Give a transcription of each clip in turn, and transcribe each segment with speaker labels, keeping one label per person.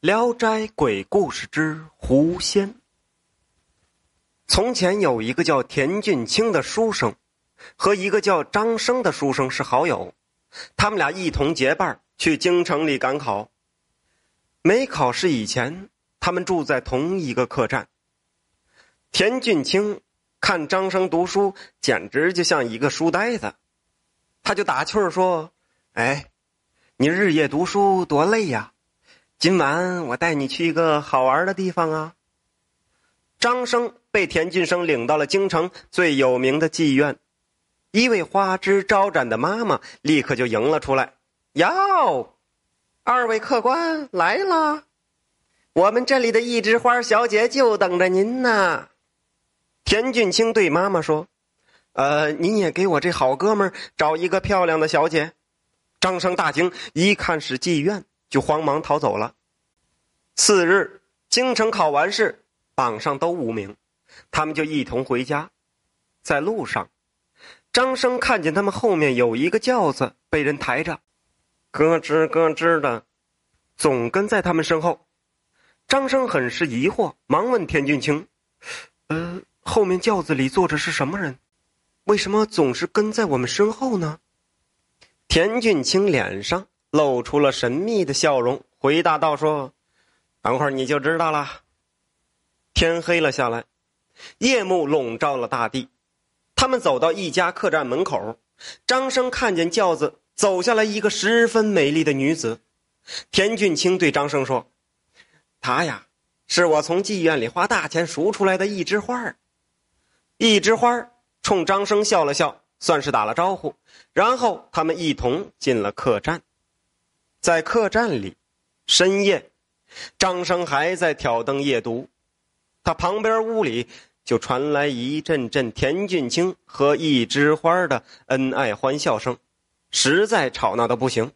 Speaker 1: 聊斋鬼故事之狐仙》。从前有一个叫田俊清的书生，和一个叫张生的书生是好友，他们俩一同结伴去京城里赶考。没考试以前，他们住在同一个客栈。田俊清看张生读书，简直就像一个书呆子，他就打趣儿说：“哎，你日夜读书多累呀！”今晚我带你去一个好玩的地方啊！张生被田俊生领到了京城最有名的妓院，一位花枝招展的妈妈立刻就迎了出来：“哟，二位客官来了，我们这里的一枝花小姐就等着您呢。”田俊清对妈妈说：“呃，您也给我这好哥们找一个漂亮的小姐。”张生大惊，一看是妓院。就慌忙逃走了。次日，京城考完试，榜上都无名，他们就一同回家。在路上，张生看见他们后面有一个轿子被人抬着，咯吱咯吱的，总跟在他们身后。张生很是疑惑，忙问田俊清：“呃，后面轿子里坐着是什么人？为什么总是跟在我们身后呢？”田俊清脸上。露出了神秘的笑容，回答道：“说，等会儿你就知道了。”天黑了下来，夜幕笼罩了大地。他们走到一家客栈门口，张生看见轿子走下来一个十分美丽的女子。田俊清对张生说：“她呀，是我从妓院里花大钱赎出来的一枝花一枝花冲张生笑了笑，算是打了招呼。然后他们一同进了客栈。在客栈里，深夜，张生还在挑灯夜读，他旁边屋里就传来一阵阵田俊清和一枝花的恩爱欢笑声，实在吵闹的不行。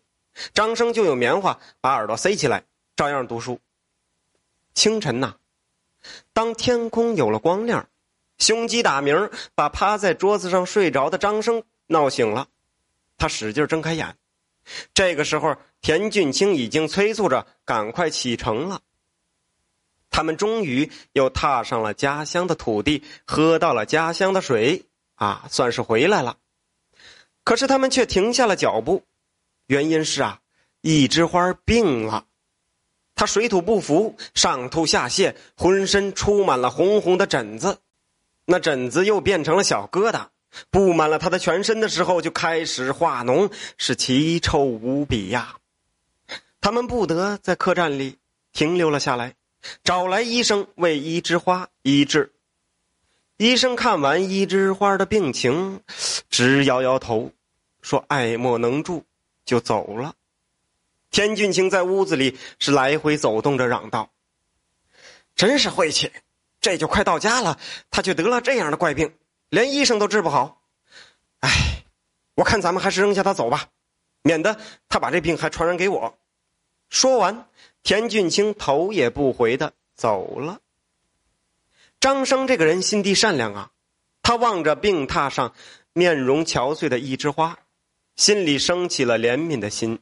Speaker 1: 张生就用棉花把耳朵塞起来，照样读书。清晨呐，当天空有了光亮，胸鸡打鸣，把趴在桌子上睡着的张生闹醒了，他使劲睁开眼。这个时候，田俊清已经催促着赶快启程了。他们终于又踏上了家乡的土地，喝到了家乡的水，啊，算是回来了。可是他们却停下了脚步，原因是啊，一枝花病了，他水土不服，上吐下泻，浑身出满了红红的疹子，那疹子又变成了小疙瘩。布满了他的全身的时候，就开始化脓，是奇臭无比呀。他们不得在客栈里停留了下来，找来医生为一枝花医治。医生看完一枝花的病情，直摇摇头，说爱莫能助，就走了。田俊清在屋子里是来回走动着，嚷道：“真是晦气！这就快到家了，他却得了这样的怪病。”连医生都治不好，哎，我看咱们还是扔下他走吧，免得他把这病还传染给我。说完，田俊清头也不回的走了。张生这个人心地善良啊，他望着病榻上面容憔悴的一枝花，心里升起了怜悯的心。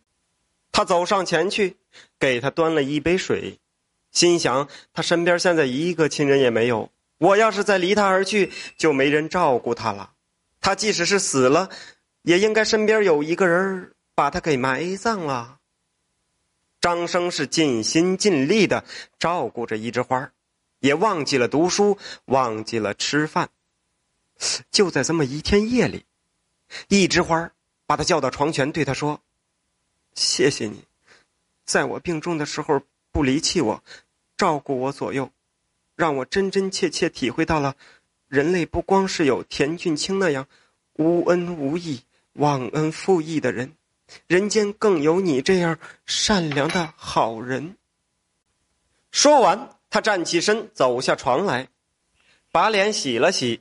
Speaker 1: 他走上前去，给他端了一杯水，心想他身边现在一个亲人也没有。我要是再离他而去，就没人照顾他了。他即使是死了，也应该身边有一个人把他给埋葬了。张生是尽心尽力的照顾着一枝花，也忘记了读书，忘记了吃饭。就在这么一天夜里，一枝花把他叫到床前，对他说：“谢谢你，在我病重的时候不离弃我，照顾我左右。”让我真真切切体会到了，人类不光是有田俊清那样无恩无义、忘恩负义的人，人间更有你这样善良的好人。说完，他站起身，走下床来，把脸洗了洗。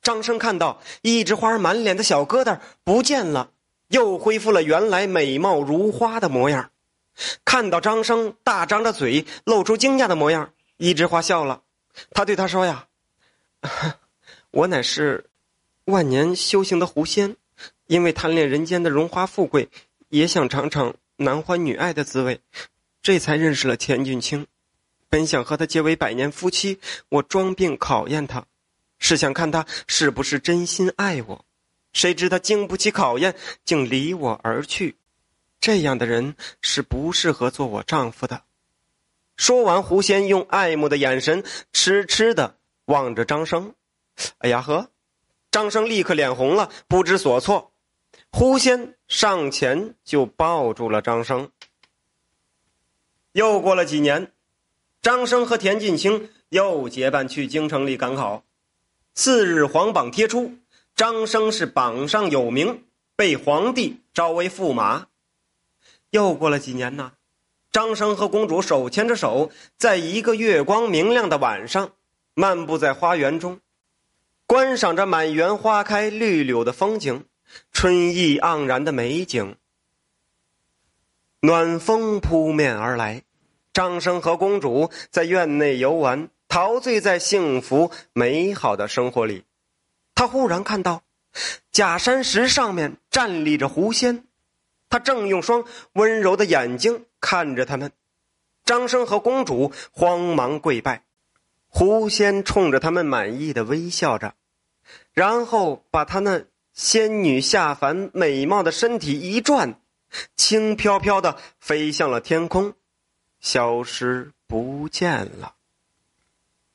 Speaker 1: 张生看到一枝花满脸的小疙瘩不见了，又恢复了原来美貌如花的模样。看到张生大张着嘴，露出惊讶的模样，一枝花笑了。他对他说：“呀，我乃是万年修行的狐仙，因为贪恋人间的荣华富贵，也想尝尝男欢女爱的滋味，这才认识了钱俊清。本想和他结为百年夫妻，我装病考验他，是想看他是不是真心爱我。谁知他经不起考验，竟离我而去。这样的人是不适合做我丈夫的。说完，狐仙用爱慕的眼神痴痴的望着张生。哎呀呵！张生立刻脸红了，不知所措。狐仙上前就抱住了张生。又过了几年。张生和田俊清又结伴去京城里赶考，次日皇榜贴出，张生是榜上有名，被皇帝招为驸马。又过了几年呢，张生和公主手牵着手，在一个月光明亮的晚上，漫步在花园中，观赏着满园花开绿柳的风景，春意盎然的美景。暖风扑面而来。张生和公主在院内游玩，陶醉在幸福美好的生活里。他忽然看到假山石上面站立着狐仙，他正用双温柔的眼睛看着他们。张生和公主慌忙跪拜，狐仙冲着他们满意的微笑着，然后把他那仙女下凡美貌的身体一转，轻飘飘的飞向了天空。消失不见了。